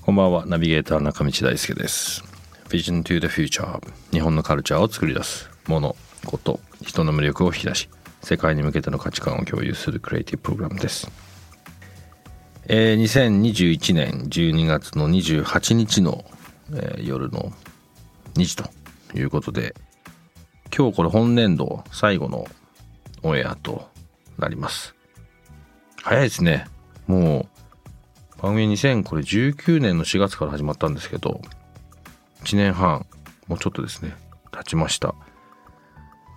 こんばんは、ナビゲーター中道大輔です。Vision to the Future 日本のカルチャーを作り出すもの、こと、人の魅力を引き出し世界に向けての価値観を共有するクリエイティブプログラムです。えー2021年12月の28日の、えー夜の2時ということで今日これ本年度最後のオンエアとなります。早いですね。もう番組2019年の4月から始まったんですけど1年半もうちょっとですね経ちました。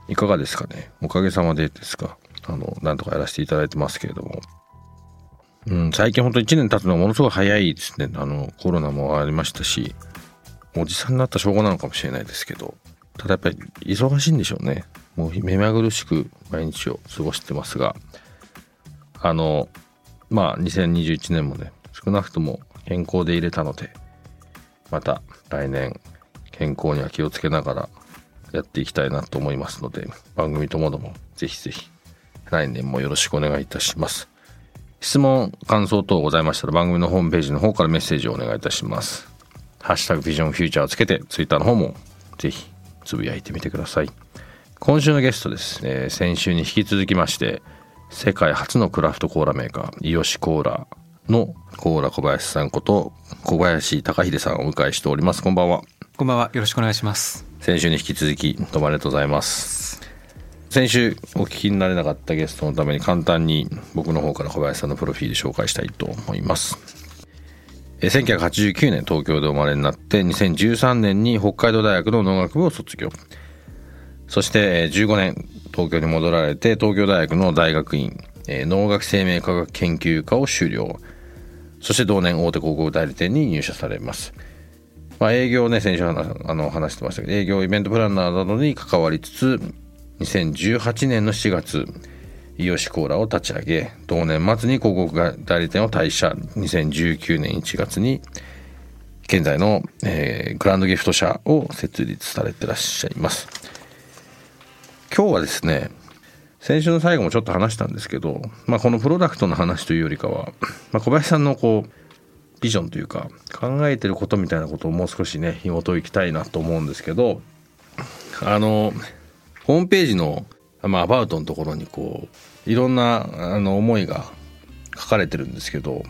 いかがですかね？おかげさまでですかあのなんとかやらせていただいてますけれども。うん最近ほんと1年経つのがものすごい早いですね。あのコロナもありましたしおじさんになった証拠なのかもしれないですけどただやっぱり忙しいんでしょうね。もう目まぐるしく毎日を過ごしてますがあのまあ2021年もね少なくとも健康で入れたのでまた来年健康には気をつけながらやっていきたいなと思いますので番組ともどもぜひぜひ来年もよろしくお願いいたします。質問感想等ございましたら番組のホームページの方からメッセージをお願いいたします。ハッシュタグビジョンフューチャーをつけてツイッターの方もぜひつぶやいてみてください。今週のゲストです、えー先週に引き続きまして世界初のクラフトコーラメーカーイヨシコーラのコーラ小林さんこと小林隆秀さんをお迎えしておりますこんばんはこんばんは。よろしくお願いします。先週に引き続きどうもありがとうございます先週お聞きになれなかったゲストのために簡単に僕の方から小林さんのプロフィール紹介したいと思いますえー1989年東京で生まれになって2013年に北海道大学の農学部を卒業そしてえー15年東京に戻られて東京大学の大学院えー農学生命科学研究科を修了。そして同年大手広告代理店に入社されます。まあ、営業ね先週話あの話してましたけど営業イベントプランナーなどに関わりつつ2018年の4月イヨシコーラを立ち上げ同年末に広告代理店を退社。2019年1月に現在の、えーグランドギフト社を設立されてらっしゃいます。今日はですね先週の最後もちょっと話したんですけど、まあ、このプロダクトの話というよりかは、まあ、小林さんのこうビジョンというか考えてることみたいなことをもう少しね紐解いきたいなと思うんですけどあのホームページの、まあ、アバウトのところにこういろんなあの思いが書かれてるんですけど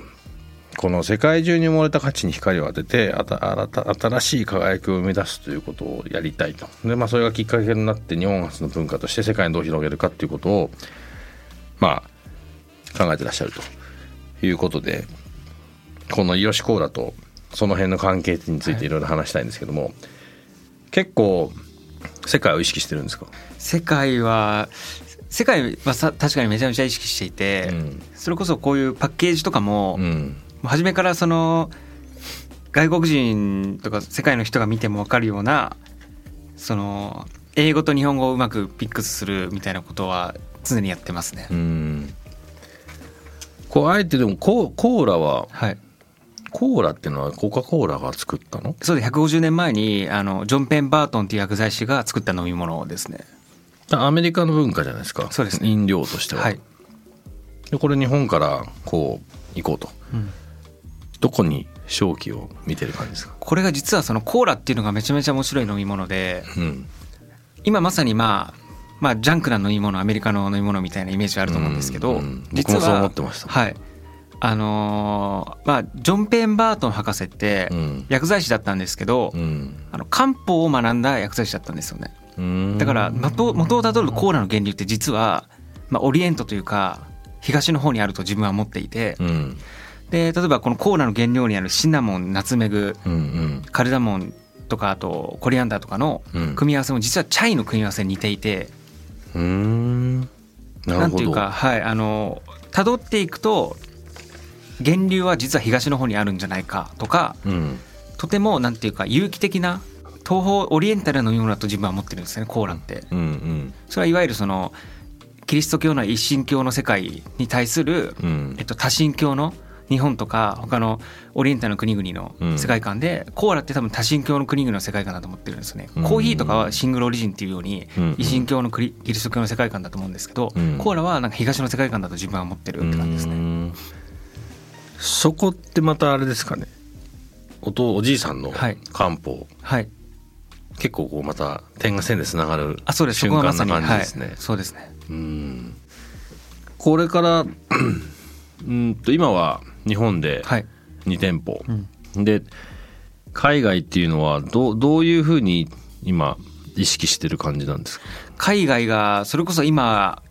この世界中に埋もれた価値に光を当ててあた新た新しい輝きを生み出すということをやりたいと。で、まあ、それがきっかけになって日本初の文化として世界にどう広げるかっていうことをまあ考えてらっしゃると。いうことでこのイヨシコーラとその辺の関係についてい。ろいろ話したいんですけども、結構世界を意識してるんですか、世界は、世界はさ確かにめちゃめちゃ意識していて、うん。それこそこういうパッケージとかも、もうん。う初めからその、外国人とか世界の人が見ても分かるような、その、英語と日本語をうまくピックスするみたいなことは常にやってますね。うんこうあえてでもコーコーラははい。コーラっていうのはコカ・コーラが作ったの？そうで150年前にあのジョン・ペンバートンっていう薬剤師が作った飲み物ですね。アメリカの文化じゃないですかそうですね飲料としては、はい。でこれ日本からこう行こうと、うんどこに正気を見てる感じですか？これが実はそのコーラっていうのがめちゃめちゃ面白い飲み物でうん。今まさにまあまあジャンクな飲み物アメリカの飲み物みたいなイメージあると思うんですけど、うんうん実ははい。あのーまあジョン・ペンバートン博士ってうん。薬剤師だったんですけど、うん。あの漢方を学んだ薬剤師だったんですよね。うん。だから元元をたどるとコーラの原理って実は、まあ、オリエントというか東の方にあると自分は思っていてうんで例えばこのコーラの原料にあるシナモンナツメグうんうん。カルダモンとかあとコリアンダーとかのうん。組み合わせも実はチャイの組み合わせに似ていてうーん。なんていうかはいあの辿っていくと源流は実は東の方にあるんじゃないかとかうん。とてもなんていうか有機的な東方オリエンタルな飲み物だと自分は思ってるんですねコーラって。うんうん。それはいわゆるそのキリスト教の一神教の世界に対する、うん。えっと、多神教の日本とか他のオリエンタルの国々の世界観で、コーラって多分多神教の国々の世界観だと思ってるんですよね、うん。コーヒーとかはシングルオリジンっていうようにうん。一神教のクリキリスト教の世界観だと思うんですけど、うん。コーラはなんか東の世界観だと自分は思ってるって感じですね。うん。そこってまたあれですかね。おとおじいさんのはい。漢方、はい。結構こうまた点が線でつながるあそうです。そ瞬間な感じですね、はい、そうですね。うん。これから うんと今は日本ではい、2店舗、うん。で海外っていうのはどうどういうふうに今意識してる感じなんですか、海外がそれこそ今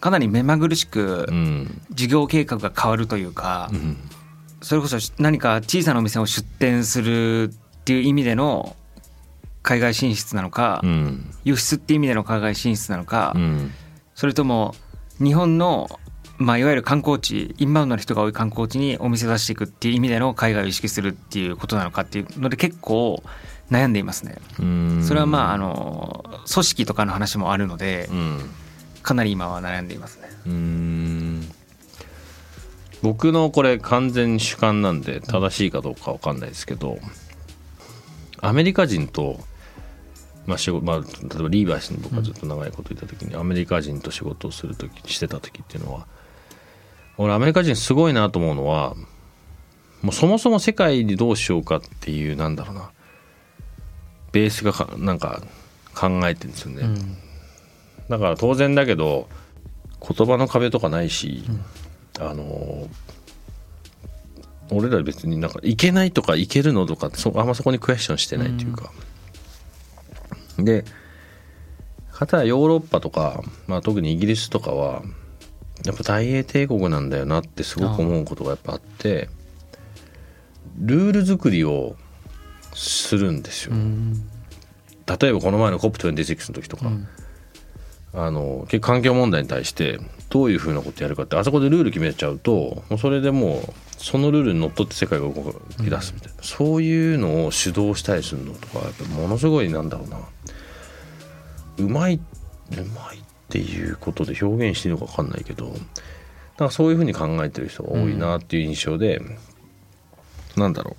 かなり目まぐるしくうん。事業計画が変わるというか、うん。それこそ何か小さなお店を出店するっていう意味での海外進出なのか、うん。輸出っていう意味での海外進出なのか、うん。それとも日本の、まあ、いわゆる観光地インバウンドの人が多い観光地にお店出していくっていう意味での海外を意識するっていうことなのかっていうので結構悩んでいますね。うんそれはまああの組織とかの話もあるのでうんかなり今は悩んでいますね。僕のこれ完全主観なんで正しいかどうかわかんないですけどアメリカ人と、まあ仕事まあ、例えばリーバイスに僕がずっと長いこといた時に、アメリカ人と仕事をする時してた時っていうのは俺アメリカ人すごいなと思うのはもうそもそも世界にどうしようかっていうなんだろうなベースがかなんか考えてるんですよね。だから当然だけど言葉の壁とかないし、あの俺ら別になんかいけないとかいけるのとかそあんまそこにクエスチョンしてないというか、でかたやヨーロッパとか、まあ、特にイギリスとかはやっぱ大英帝国なんだよなってすごく思うことがやっぱあってルール作りをするんですよ。例えばこの前の COP26 の時とか、あの結構環境問題に対してどういうふうなことやるかってあそこでルール決めちゃうともうそれでもうそのルールにのっとって世界が動き出すみたいな、そういうのを主導したりするのとかやっぱものすごいなんだろうな。うまいうまいっていうことで表現していいのか分かんないけどなんかそういうふうに考えてる人が多いなっていう印象で、なんだろ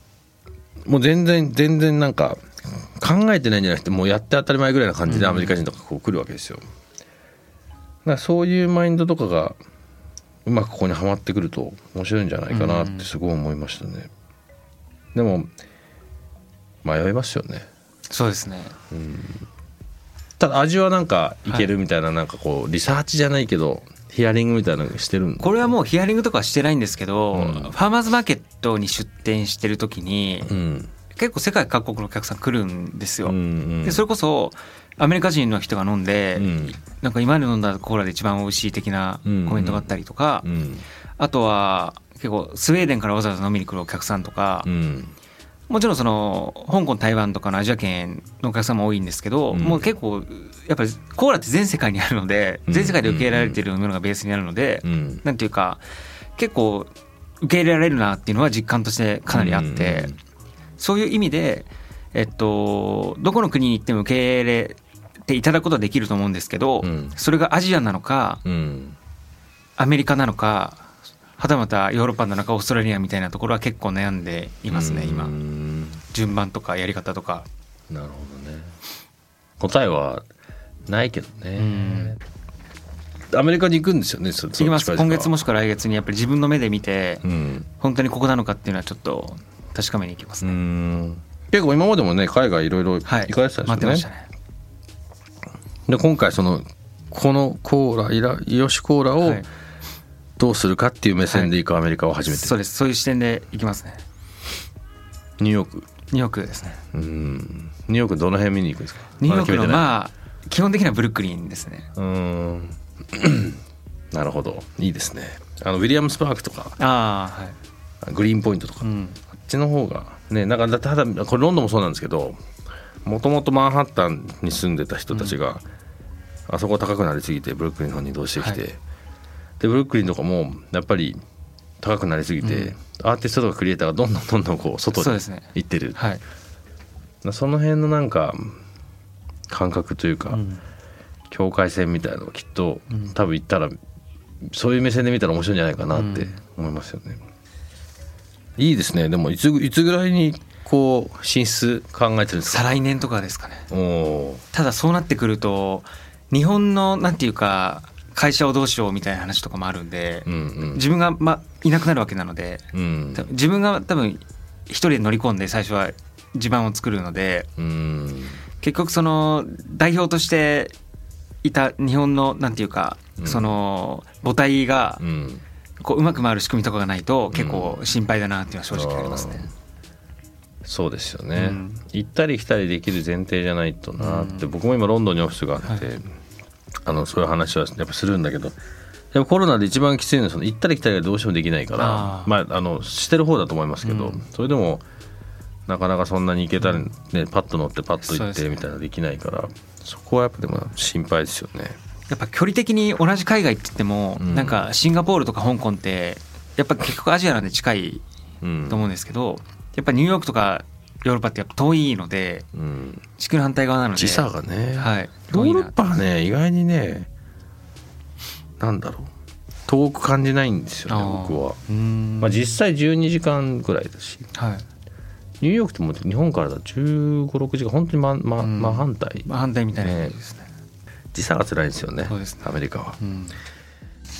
うもう全然全然なんか考えてないんじゃなくてもうやって当たり前ぐらいな感じでアメリカ人とかこう来るわけですよ。だからそういうマインドとかがうまくここにはまってくると面白いんじゃないかなってすごい思いましたね。でも迷いますよね。そうですね。ただ味はなんかいけるみたいななんかこうリサーチじゃないけどヒアリングみたいなのしてるんこれはもうヒアリングとかはしてないんですけど、うん。ファーマーズマーケットに出店してる時に、うん。結構世界各国のお客さん来るんですよ。うんうん。でそれこそアメリカ人の人が飲んで、うん。なんか今まで飲んだコーラで一番美味しい的なコメントがあったりとか、うん。あとは結構スウェーデンからわざわざ飲みに来るお客さんとか、うんもちろんその香港台湾とかのアジア圏のお客さんも多いんですけど、うん。もう結構やっぱりコーラって全世界にあるので、うん。全世界で受け入れられているものがベースにあるので、うん。なんていうか結構受け入れられるなっていうのは実感としてかなりあって、うん。そういう意味で、えっと、どこの国に行っても受け入れていただくことはできると思うんですけど、うん。それがアジアなのかうん。アメリカなのかはたまたヨーロッパなのかオーストラリアみたいなところは結構悩んでいますね今うん。順番とかやり方とか。なるほどね。答えはないけどね。アメリカに行くんですよねそ行きます。今月もしくは来月にやっぱり自分の目で見てうん。本当にここなのかっていうのはちょっと確かめに行きますうね。ん。結構今までもね海外いろいろ行かはいれてたんですよね,、待ってましたね。で今回そのこのコーライライヨシコーラをはいどうするかっていう目線で行くアメリカを初めて、そうです。そういう視点で行きますね。ニューヨーク。ニューヨークですね。うん。ニューヨークどの辺見に行くんですか？ニューヨークのまあ基本的にはブルックリンですね。うん。なるほど。いいですね。あのウィリアムスパークとか。ああはい。グリーンポイントとか、うん。こっちの方がねなんかだただこれロンドンもそうなんですけどもともとマンハッタンに住んでた人たちが、あそこ高くなりすぎてブルックリンの方に移動してきて、はいでブルックリンとかもやっぱり高くなりすぎて、うん。アーティストとかクリエイターがどんどんどんどんこう外にそうですね。行ってる。はい、その辺のなんか感覚というか、うん。境界線みたいなのをきっと、うん。多分行ったらそういう目線で見たら面白いんじゃないかなって思いますよね。いいですね。でもいついつぐらいにこう進出考えてるんですか？再来年とかですかね。ただそうなってくると日本のなんていうか会社をどうしようみたいな話とかもあるんで、ーうんうん。自分が、ま、いなくなるわけなのでうん。自分が多分一人で乗り込んで最初は地盤を作るのでうん。結局その代表としていた日本のなんていうか、うん。その母体がうん。こううまく回る仕組みとかがないと結構心配だなっていうのは正直ありますね。そうですよね、うん。行ったり来たりできる前提じゃないとなって、うん。僕も今ロンドンにオフィスがあって、はいあのそういう話はやっぱするんだけどでもコロナで一番きついのはその行ったり来たりがどうしてもできないからまああのしてる方だと思いますけど、うん。それでもなかなかそんなに行けたり、ねパッと乗ってパッと行ってみたいなのできないからそこはやっぱでも心配ですよね。やっぱ距離的に同じ海外って言っても、うん。なんかシンガポールとか香港ってやっぱ結局アジアなんで近いうんと思うんですけどやっぱニューヨークとかヨーロッパってやっぱ遠いのでうん、地球の反対側なので時差がね、はい。ヨーロッパはね意外にねなんだろう。遠く感じないんですよね僕は。まあ、実際12時間ぐらいだし。はい。ニューヨークってもう日本からだ1 5 6時間本当に真,、まうん。真反対。まあ反対みたいな感じですね。時差が辛いんですよねそうですね。アメリカは。うん。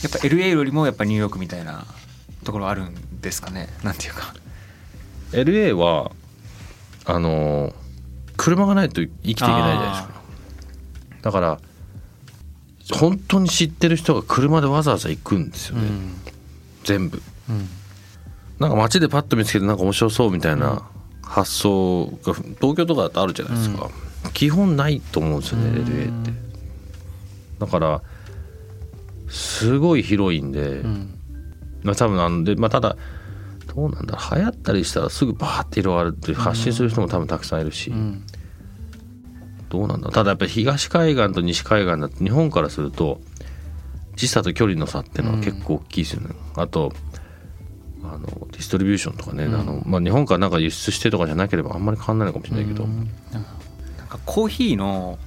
やっぱ LA よりもやっぱニューヨークみたいなところあるんですかね。なんていうか。LA はあのー車がないと生きていけないじゃないですか。だから本当に知ってる人が車でわざわざ行くんですよね、うん。全部。うん。なんか街でパッと見つけてなんか面白そうみたいな発想が東京とかだとあるじゃないですか、基本ないと思うんですよね LA って。だからすごい広いんで、うん。まあ多分あので、まあ、ただどうなんだ。ろう流行ったりしたらすぐバーって広がるって発信する人も多分たくさんいるし、うん。どうなんだただやっぱり東海岸と西海岸だと日本からすると時差と距離の差っていうのは結構大きいですよね、あとあのディストリビューションとかね、うん。あのまあ、日本からなんか輸出してとかじゃなければあんまり変わんないのかもしれないけど、うん。なんかコーヒーの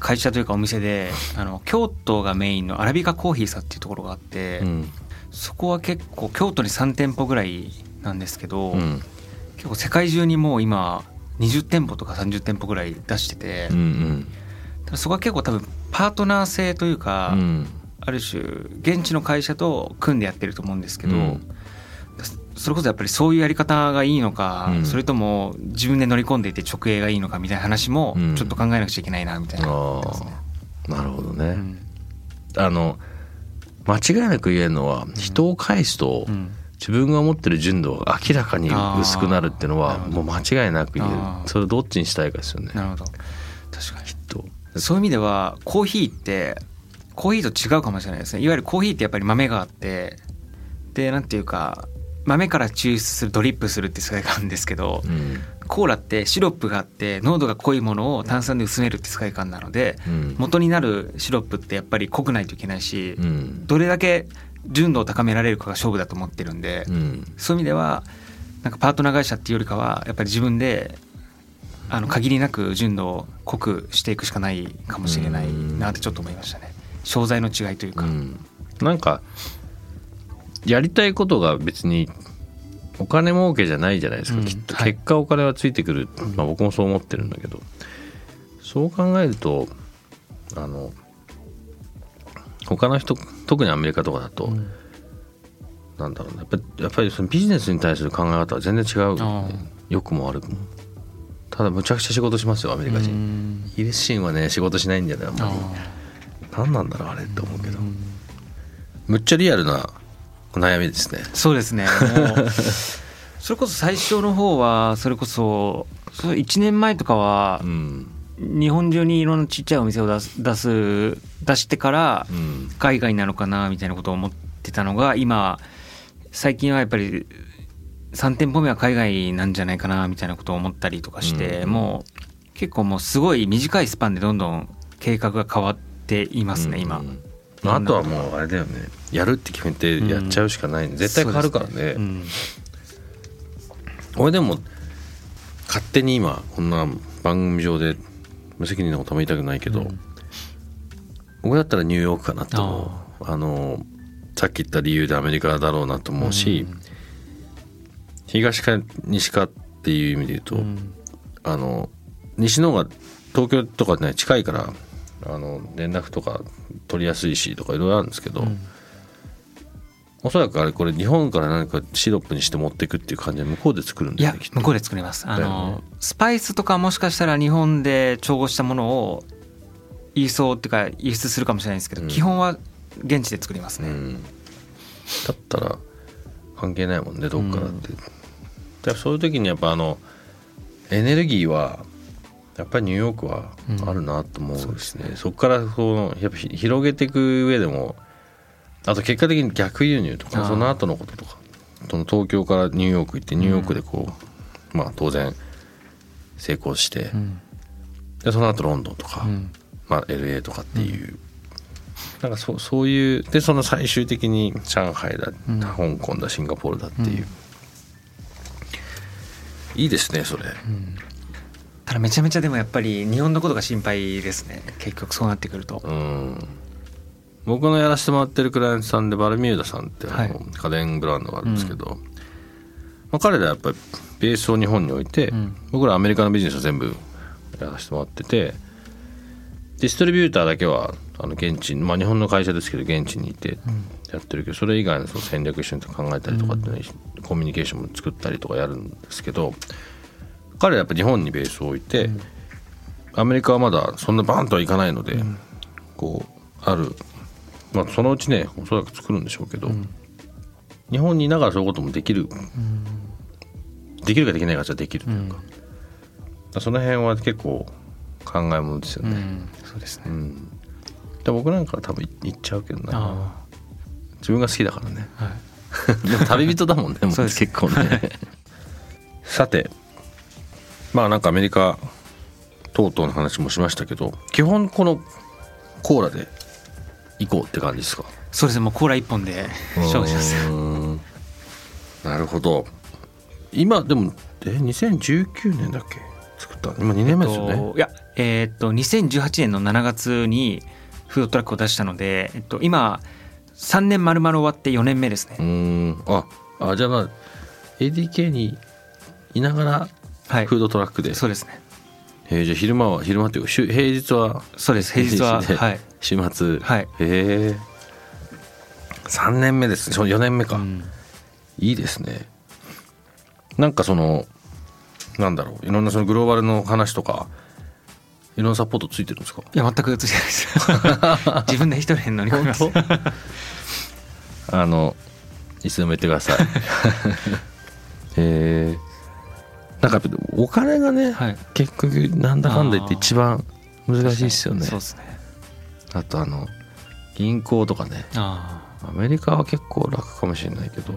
会社というかお店であの京都がメインのアラビカコーヒーさんっていうところがあって、うんそこは結構京都に3店舗ぐらいなんですけど、うん。結構世界中にもう今20店舗とか30店舗ぐらい出してて、うんうん。ただそこは結構多分パートナー制というか、うん。ある種現地の会社と組んでやってると思うんですけど、うん。それこそやっぱりそういうやり方がいいのか、うん。それとも自分で乗り込んでいて直営がいいのかみたいな話もうんちょっと考えなくちゃいけないなみたいな、ああなるほどね、うん。あの間違いなく言えるのは人を返すと、うん。自分が持ってる純度が明らかに薄くなるっていうのはもう間違いなく言える。それをどっちにしたいかですよね。なるほど。確かに。とそういう意味ではコーヒーってコーヒーと違うかもしれないですね。いわゆるコーヒーってやっぱり豆があってでなんていうか豆から抽出するドリップするって世界があるんですけど、うんコーラってシロップがあって濃度が濃いものを炭酸で薄めるって世界観なのでうん。元になるシロップってやっぱり濃くないといけないし、うん。どれだけ純度を高められるかが勝負だと思ってるんで、うん。そういう意味ではなんかパートナー会社っていうよりかはやっぱり自分であの限りなく純度を濃くしていくしかないかもしれないなってちょっと思いましたね。商材の違いというか、うん。なんかやりたいことが別にお金儲けじゃないじゃないですか、うん。きっと。はい。結果お金はついてくる、まあ、僕もそう思ってるんだけど。そう考えるとあの他の人特にアメリカとかだと、うん。なんだろうね。やっぱりやっぱりそのビジネスに対する考え方は全然違う、あ良くも悪くも。ただむちゃくちゃ仕事しますよアメリカう人ん。イギリス人はね仕事しないんだよねあんまり。何なんだろうあれって思うけど。うん。むっちゃリアルなお悩みですね。そうですね。もうそれこそ最初の方はそれこそそれ1年前とかはうん。日本中にいろんなちっちゃいお店を出す出す出してからうん。海外なのかなみたいなことを思ってたのが今最近はやっぱり3店舗目は海外なんじゃないかなみたいなことを思ったりとかして、うん。もう結構もうすごい短いスパンでどんどん計画が変わっていますね、今うんまあ、あとはもうあれだよねやるって決めてやっちゃうしかない、ね。絶対変わるからね。うん。俺でも勝手に今こんな番組上で無責任なことも言いたくないけど、僕だったらニューヨークかなと思う。あのさっき言った理由でアメリカだろうなと思うし、東か西かっていう意味で言うと、うん。あの西の方が東京とかね近いからあの連絡とか取りやすいしとかいろいろあるんですけど、おそらくあれこれ日本から何かシロップにして持っていくっていう感じで向こうで作るんいやだよねきっと。向こうで作ります。あの、ね。スパイスとかもしかしたら日本で調合したものを輸送っていうか輸出するかもしれないですけど、うん。基本は現地で作りますね、うん、だったら関係ないもんねどっからって、でそういう時にやっぱあのエネルギーはやっぱりニューヨークはあるなと思うですね,、そこからそのやっぱひ広げていく上でもあと結果的に逆輸入とかその後のこととかその東京からニューヨーク行ってニューヨークでこう、まあ当然成功して、うん。でその後ロンドンとか、うん。まあ、LA とかっていう、なんかそそういうでその最終的に上海だ、うん。香港だシンガポールだっていう、いいですねそれ、ただめちゃめちゃでもやっぱり日本のことが心配ですね。結局そうなってくると、うん。僕のやらせてもらってるクライアントさんでバルミューダさんってはい。家電ブランドがあるんですけど、まあ、彼らはやっぱりベースを日本に置いて、うん。僕らアメリカのビジネスを全部やらせてもらっててディストリビューターだけはあの現地に、まあ、日本の会社ですけど現地にいてやってるけどそれ以外のその戦略一緒に考えたりとかっていうのにコミュニケーションも作ったりとかやるんですけど彼らやっぱ日本にベースを置いて、アメリカはまだそんなバーンとはいかないので、こうある、まあ、そのうちねおそらく作るんでしょうけど、日本にいながらそういうこともできる、できるかできないかじゃできるというか,、その辺は結構考えものですよね、うん。そうですね、うん。で僕なんかは多分行っちゃうけどな。あ自分が好きだからね。あはい。でも旅人だもんねもうそうです。結構ね。さてまあなんかアメリカ等々の話もしましたけど基本このコーラで行こうって感じですか？そうですねもうコーラ一本で勝負します。なるほど。今でもえ2019年だっけ？作ったの？今2年目ですよね、えっといやえーっと2018年の7月にフードトラックを出したので、えっと、今3年丸々終わって4年目ですね。うーん。ああじゃあまあ ADK にいながらはい。フードトラックで、そうですね。えーじゃあ昼間は昼間っていう平日はそうです。平日はではい、週末。はい。へえ3年目ですその4年目か、うん。いいですね。なんかそのなんだろう。いろんなそのグローバルの話とかいろんなサポートついてるんですか？いや全くついてないです。自分で一人で乗り込みます。本あのいつでも言ってください。へえなんかお金がね、はい。結局なんだかんだ言って一番難しいですよね。そうですね。あとあの銀行とかね。アメリカは結構楽かもしれないけど、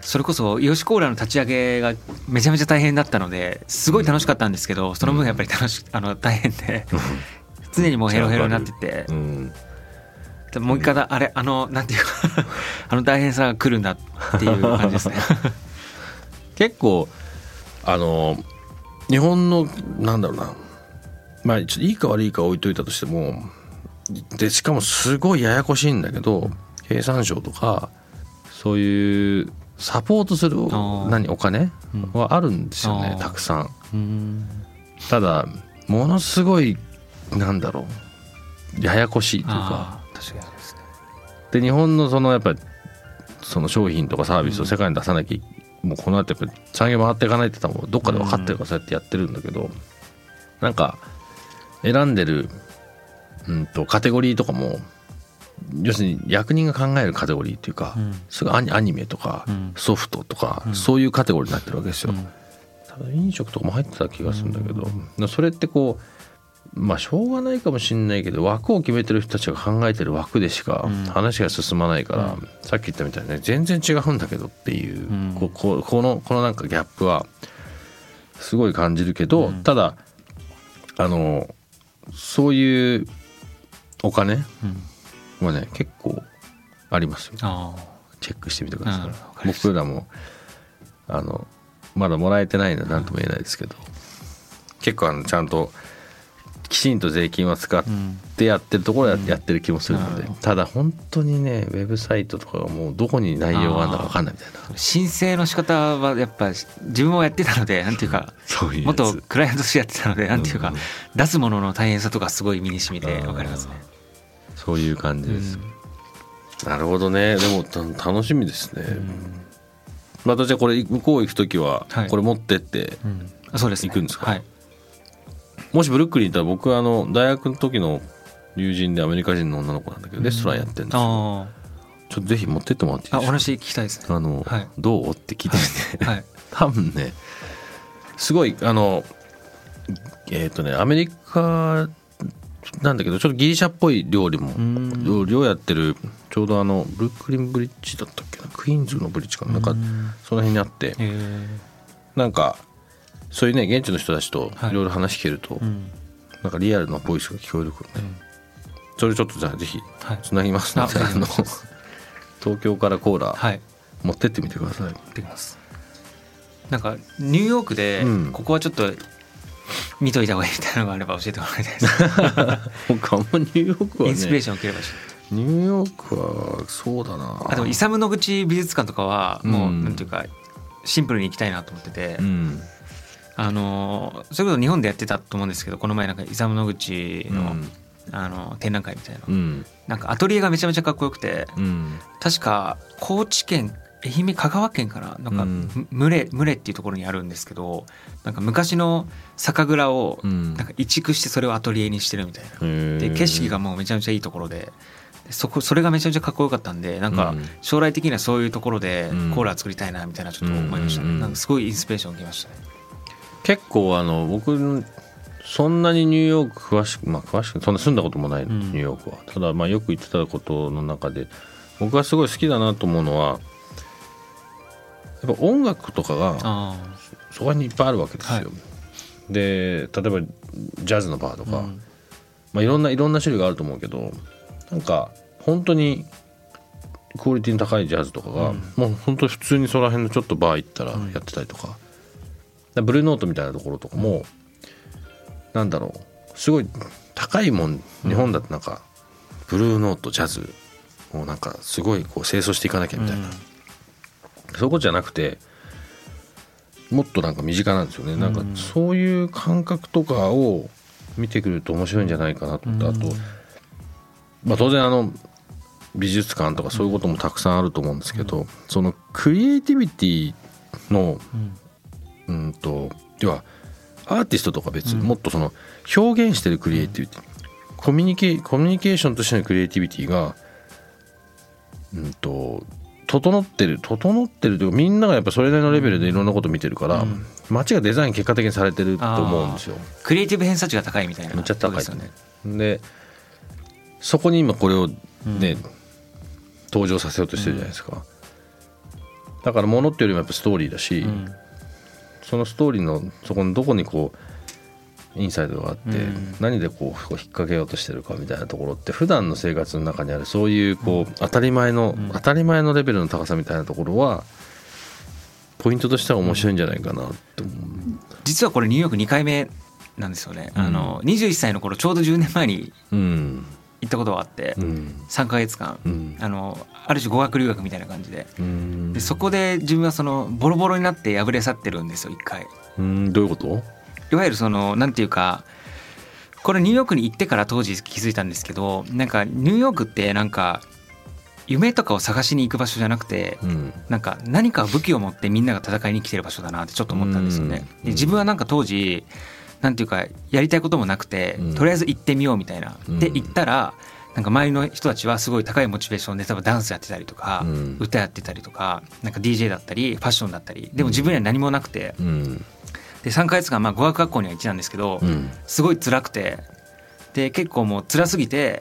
それこそヨシコーラの立ち上げがめちゃめちゃ大変だったのですごい楽しかったんですけど、その分やっぱり楽しあの大変で。常にもうヘロヘロになってて。うん、でもう一回だあれあのなんていうか あの大変さが来るんだっていう感じですね。結構あの日本のなんだろうな。まあいいか悪いか置いといたとしてもでしかもすごいややこしいんだけど経産省とかそういうサポートするー。何お金うん。はあるんですよね、たくさん。うん。ただものすごいなんだろうややこしいというか。で日本のそのやっぱりその商品とかサービスを世界に出さなきゃ、もうこの後やっぱり産業回っていかないって多分どっかで分かってるからそうやってやってるんだけど、なんか選んでる、うん、とカテゴリーとかも要するに役人が考えるカテゴリーっていうか、うん。すぐアニアニメとか、うん。ソフトとか、うん。そういうカテゴリーになってるわけですよ。うん。多分飲食とかも入ってた気がするんだけど、それってこうまあしょうがないかもしれないけど枠を決めてる人たちが考えてる枠でしかうん。話が進まないから、うん。さっき言ったみたいにね全然違うんだけどっていう、うん。こここのこのなんかギャップはすごい感じるけど、うん。ただあのそういうお金うん。はね結構ありますよ。あチェックしてみてください。僕らもあのまだもらえてないので何とも言えないですけど結構あのちゃんときちんと税金は使ってやってるところはうん。やってる気もするので、なるほど。ただ本当にねウェブサイトとかがもうどこに内容があるのか分かんないみたいな。申請の仕方はやっぱ自分もやってたので なんていうかそういうクライアントとしてやってたのでなんていうかうん出すものの大変さとかすごい身に染みてわかりますね。そういう感じです、うん。なるほどね。でもた楽しみですね、うん。またじゃあこれ向こう行く時ははい。これ持ってって、うん。あそうですね。行くんですか？はいもしブルックリン行ったら僕はあの大学の時の友人でアメリカ人の女の子なんだけどレストランやってるんですよ、あちょっとぜひ持ってってもらっていいあですか？お話聞きたいですね。あの、はい。どう？って聞いてみて、はい。多分ねすごいあのえっ、とねアメリカなんだけどちょっとギリシャっぽい料理もん。料理をやってるちょうどあのブルックリンブリッジだったっけな？クイーンズのブリッジかな？なんかうん。その辺にあって。へなんかそういうね現地の人たちとはい。いろいろ話聞けると、えうん。なんかリアルなボイスが聞こえるからね、それちょっとじゃあぜひはい。つなぎますので、ああの東京からコーラはい。持ってってみてください、できます。なんかニューヨークでうん。ここはちょっと見といた方がいいみたいなのがあれば教えてもらいたいです。僕あんまニューヨークはねインスピレーションを受ければしニューヨークはそうだな。あでもイサム・ノグチ美術館とかはもう、うん。なんていうかシンプルに行きたいなと思ってて、うんあのそれこそ日本でやってたと思うんですけどこの前なんかイサム・ノグチの,、うん。あの展覧会みたいな、うん。なんかアトリエがめちゃめちゃかっこよくてうん。確か高知県愛媛香川県かな？なんか、うん。む群れ群れっていうところにあるんですけどなんか昔の酒蔵をうん。なんか移築してそれをアトリエにしてるみたいな。でで景色がもうめちゃめちゃいいところで。でそこそれがめちゃめちゃかっこよかったんでなんかうん。将来的にはそういうところでうん。コーラ作りたいなみたいなちょっと思いましたね、うんうんうんなんかすごいインスピレーションを受けましたね結構あの僕そんなにニューヨーク詳しくまあ詳しくそんな住んだこともない、ん。ニューヨークは。ただまあよく行ってたことの中で僕がすごい好きだなと思うのはやっぱ音楽とかがあそこにいっぱいあるわけですよ、はい。で例えばジャズのバーとか、うん。まあ、いろんないろんな種類があると思うけどなんか本当にクオリティの高いジャズとかが、うん。もう本当に普通にその辺のちょっとバー行ったらやってたりとか,、ブルーノートみたいなところとかも、なんだろうすごい高いもん日本だとなんか、ブルーノートジャズをなんかすごいこう清掃していかなきゃみたいな、うん。そういうことじゃなくてもっとなんか身近なんですよね、なんかうんそういう感覚とかを見てくると面白いんじゃないかなと思って、あと、まあ、当然あの美術館とかそういうこともたくさんあると思うんですけど、そのクリエイティビティのうんうんと要はアーティストとか別、うん。もっとその表現してるクリエイティビティ、コミュニケコミュニケーションとしてのクリエイティビティがうんと整ってる整ってるというかみんながやっぱそれなりのレベルでいろんなこと見てるから、うん。街がデザイン結果的にされてると思うんですよ。クリエイティブ偏差値が高いみたいなめっちゃ高いですよね。でそこに今これをね、うん。登場させようとしてるじゃないですか、だからものっていうよりもやっぱストーリーだし、うんそのストーリーのそこのどこにこうインサイドがあって、うん。何でこうこう引っ掛けようとしてるかみたいなところって普段の生活の中にあるそういうこう当たり前の、うん。当たり前のレベルの高さみたいなところはポイントとしては面白いんじゃないかなって思う。実はこれニューヨーク2回目なんですよね、うん。あの21歳の頃ちょうど10年前にうん行ったことがあって、うん。3か月間、うん。あのある種語学留学みたいな感じで。うん。でそこで自分はそのボロボロになって破れ去ってるんですよ一回。うん。どういうこと？いわゆるそのなんていうかこれニューヨークに行ってから当時気づいたんですけどなんかニューヨークってなんか夢とかを探しに行く場所じゃなくてうん。なんか何か武器を持ってみんなが戦いに来てる場所だなってちょっと思ったんですよね。うん。で自分はなんか当時なんていうかやりたいこともなくて、うん。とりあえず行ってみようみたいな。うん。で行ったらなんか周りの人たちはすごい高いモチベーションで多分ダンスやってたりとか、うん。歌やってたりとかなんか DJ だったりファッションだったり。でも自分には何もなくて。うん。で3ヶ月間まあ語学学校には行ってたんですけど、うん。すごい辛くて。で結構もう辛すぎて、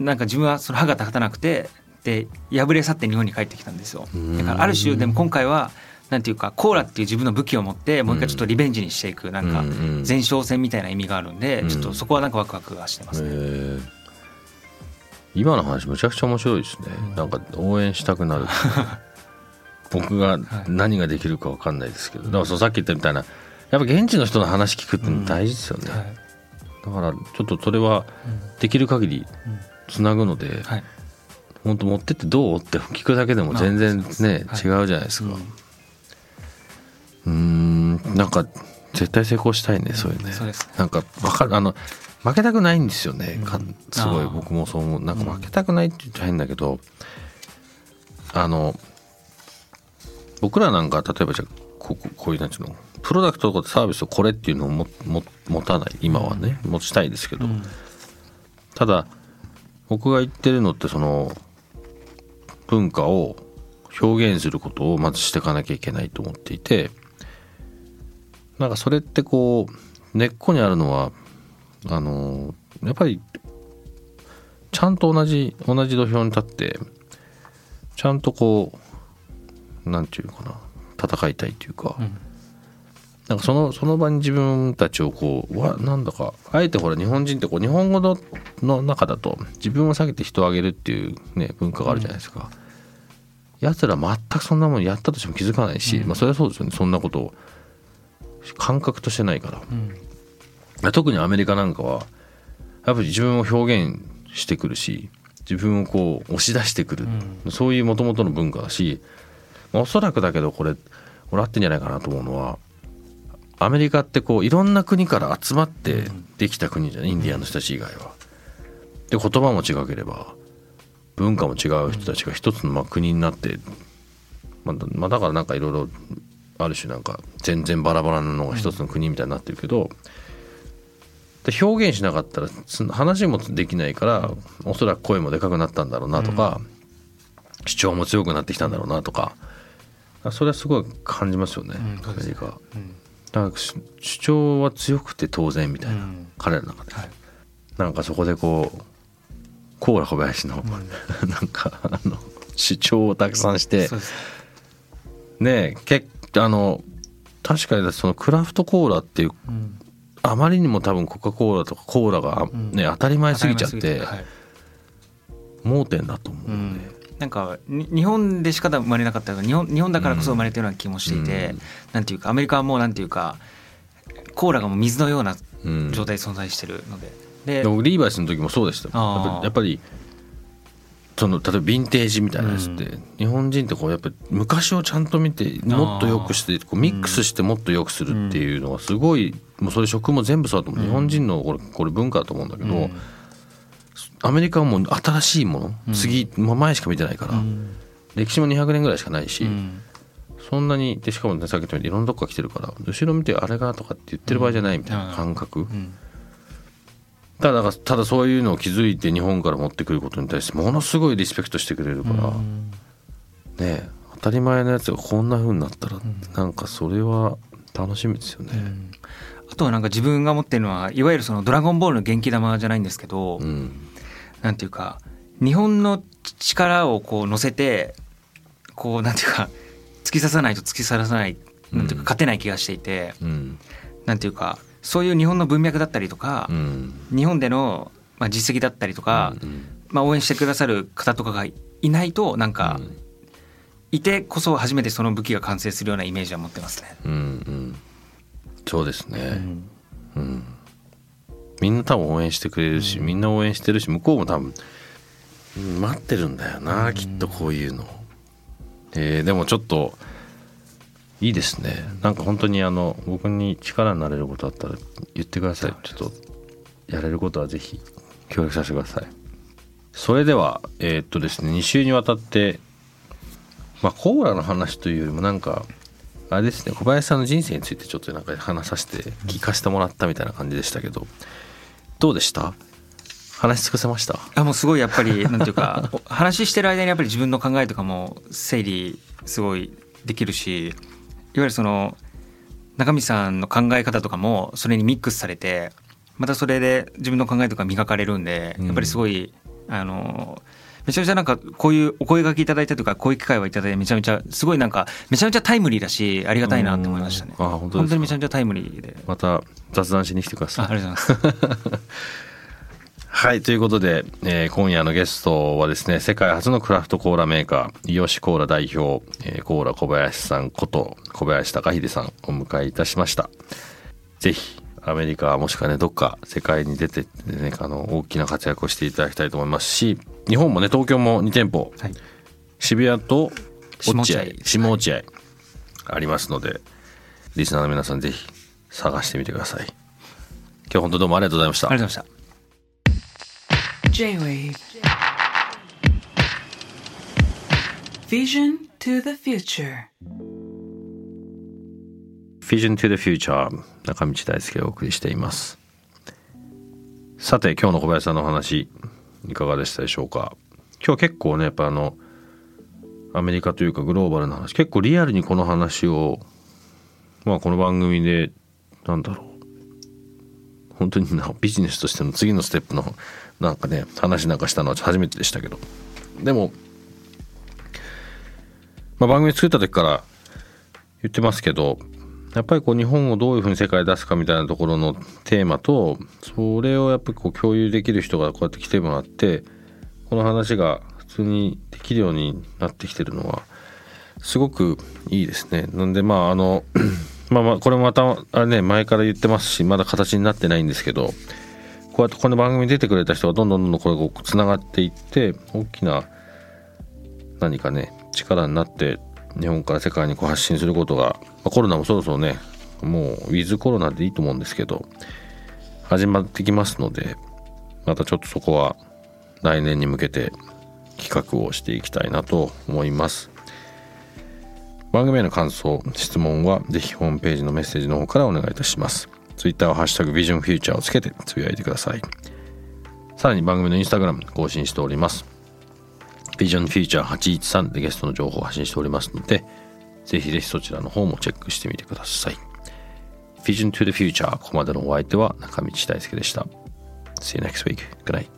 なんか自分はその歯が立たなくてで破れ去って日本に帰ってきたんですよ。うん。だからある種でも今回はなんていうかコーラっていう自分の武器を持ってもう一回ちょっとリベンジにしていくなんか前哨戦みたいな意味があるんでうん。ちょっとそこはなんかワクワクはしてますね。今の話むちゃくちゃ面白いですね、なんか応援したくなる。僕が何ができるか分かんないですけど、だからそうさっき言ったみたいなやっぱ現地の人の話聞くって大事ですよね、はい。だからちょっとそれはできる限りつなぐので、はい。本当持ってってどうって聞くだけでも全然ね、はい。違うじゃないですかうん。なんか絶対成功したいねそういうね。そうです。なんかわかる。あの負けたくないんですよね、かうん。すごい。僕もそう思う。なんか負けたくないって言っちゃ変だけど、あの僕らなんか例えばじゃあこここういうなんていうの？プロダクトとかサービスをこれっていうのをもも持たない。今はね、持ちたいですけど、うん。ただ僕が言ってるのってその文化を表現することをまずしていかなきゃいけないと思っていてなんかそれってこう根っこにあるのはあのやっぱりちゃんと同じ同じ土俵に立ってちゃんとこうなんていうかな戦いたいというか、うん。なんかそのその場に自分たちをこうわなんだかあえてほら日本人ってこう日本語のの中だと自分を下げて人を上げるっていうね文化があるじゃないですか。奴ら全くそんなもんやったとしても気づかないし、まあそれはそうですよね。そんなことを感覚としてないから。うん。特にアメリカなんかはやっぱり自分を表現してくるし自分をこう押し出してくる、そういうもともとの文化だしまあおそらくだけどこれ俺合ってんじゃないかなと思うのはアメリカってこういろんな国から集まってできた国じゃない？インディアンの人たち以外は。で言葉も違ければ文化も違う人たちが一つのまあ国になって、まだからなんかいろいろある種なんか全然バラバラなのが一つの国みたいになってるけど、で表現しなかったら話もできないからおそらく声もでかくなったんだろうなとか、主張も強くなってきたんだろうなとかそれはすごい感じますよね、アメリカ。うん。だから主主張は強くて当然みたいな、うん。彼らの中で、はい。なんかそこでこうコーラ小林の、なんかあの主張をたくさんしてね。えけあの確かにそのクラフトコーラっていううん。あまりにも多分コカ・コーラとかコーラが、ん。ね当たり前すぎちゃってはい。盲点だと思ううん。なんかに日本でしか生まれなかった日本日本だからこそ生まれてるような気もしていて、うん。なんていうかアメリカはもうなんていうかコーラがもう水のようなうん状態で存在してるので、でリーバイスの時もそうでしたやっぱりその例えばヴィンテージみたいなやつって、う日本人ってこうやっぱり昔をちゃんと見てもっと良くしてこうミックスしてもっと良くするっていうのがすごい、もうそれ食も全部そうだと思う、日本人のこれこれ文化だと思うんだけど、うん。アメリカはもう新しいもの、次、まあ、前しか見てないから、うん。歴史も200年ぐらいしかないし、うん。そんなにでしかもねさっき言ったようにいろんなとこから来てるから後ろ見てあれがとかって言ってる場合じゃないみたいな感覚、うんただただそういうのを気づいて日本から持ってくることに対してものすごいリスペクトしてくれるから、うん。ねえ当たり前のやつがこんな風になったら、なんかそれは楽しみですよね。あとはなんか自分が持ってるのはいわゆるその「ドラゴンボール」の元気玉じゃないんですけど、うん。なんていうか日本の力をこう乗せてこうなんていうか突き刺さないと突き刺さないなんていうかうん。勝てない気がしていて、うん。なんていうかそういう日本の文脈だったりとかう、ん。日本でのまあ実績だったりとか、うんまあ応援してくださる方とかがいないとなんかうん。いてこそ初めてその武器が完成するようなイメージは持ってますね。うんうん。そうですね、うん。うん。みんな多分応援してくれるし、みんな応援してるし向こうも多分うん待ってるんだよな、きっとこういうの、えーでもちょっといいですね。なんか本当にあの僕に力になれることあったら言ってください。ちょっとやれることはぜひ協力させてください。それではえーっとですね2週にわたってまあコーラの話というよりもなんかあれですね小林さんの人生についてちょっとなんか話させて聞かせてもらったみたいな感じでしたけどどうでした？話し尽くせました？あもうすごいやっぱり なんていうかお話してる間にやっぱり自分の考えとかも整理すごいできるしいわゆるその中身さんの考え方とかもそれにミックスされてまたそれで自分の考えとか磨かれるんでうんやっぱりすごい、あのめちゃめちゃなんかこういうお声がけいただいたとかこういう機会をいただいてめちゃめちゃすごいなんかめちゃめちゃタイムリーだしありがたいなって思いましたね。うんあ本当ですかにめちゃめちゃタイムリーで。また雑談しに来てくだあさいありがとうございます。はいということで、えー今夜のゲストはですね世界初のクラフトコーラメーカーイオシコーラ代表、えーコーラ小林さんこと小林隆秀さんをお迎えいたしました。ぜひアメリカもしくはねどっか世界に出てってねあの大きな活躍をしていただきたいと思いますし日本もね東京も2店舗はい。渋谷と落合下落合下落合ありますのでリスナーの皆さんぜひ探してみてください。今日本当どうもありがとうございました。ありがとうございました J-Wave. Vision to the future. Vision to the Future. 中道大輔がお送りしています。さて今日の小林さんのお話いかがでしたでしょうか？今日結構ねやっぱあのアメリカというかグローバルな話結構リアルにこの話をまあこの番組でなんだろう本当になビジネスとしての次のステップのなんかね話なんかしたのは初めてでしたけどでも、まあ、番組作った時から言ってますけどやっぱりこう日本をどういうふうに世界に出すかみたいなところのテーマとそれをやっぱりこう共有できる人がこうやって来てもらってこの話が普通にできるようになってきてるのはすごくいいですね。なんでまああのまあまあこれもまたあれね前から言ってますしまだ形になってないんですけどこうやってこの番組に出てくれた人がどんどんどんどんこれがつながっていって大きな何かね力になって日本から世界にこう発信することが、まあコロナもそろそろねもうウィズコロナでいいと思うんですけど始まってきますのでまたちょっとそこは来年に向けて企画をしていきたいなと思います。番組への感想質問はぜひホームページのメッセージの方からお願いいたします Twitter は「ハッシュタグビジョンフューチャー」をつけてつぶやいてくださいさらに番組のインスタグラム更新しておりますビジョンフューチャー813でゲストの情報を発信しておりますので、ぜひぜひそちらの方もチェックしてみてください。Vision to the Future ここまでのお相手は中道大輔でした。See you next week. Good night.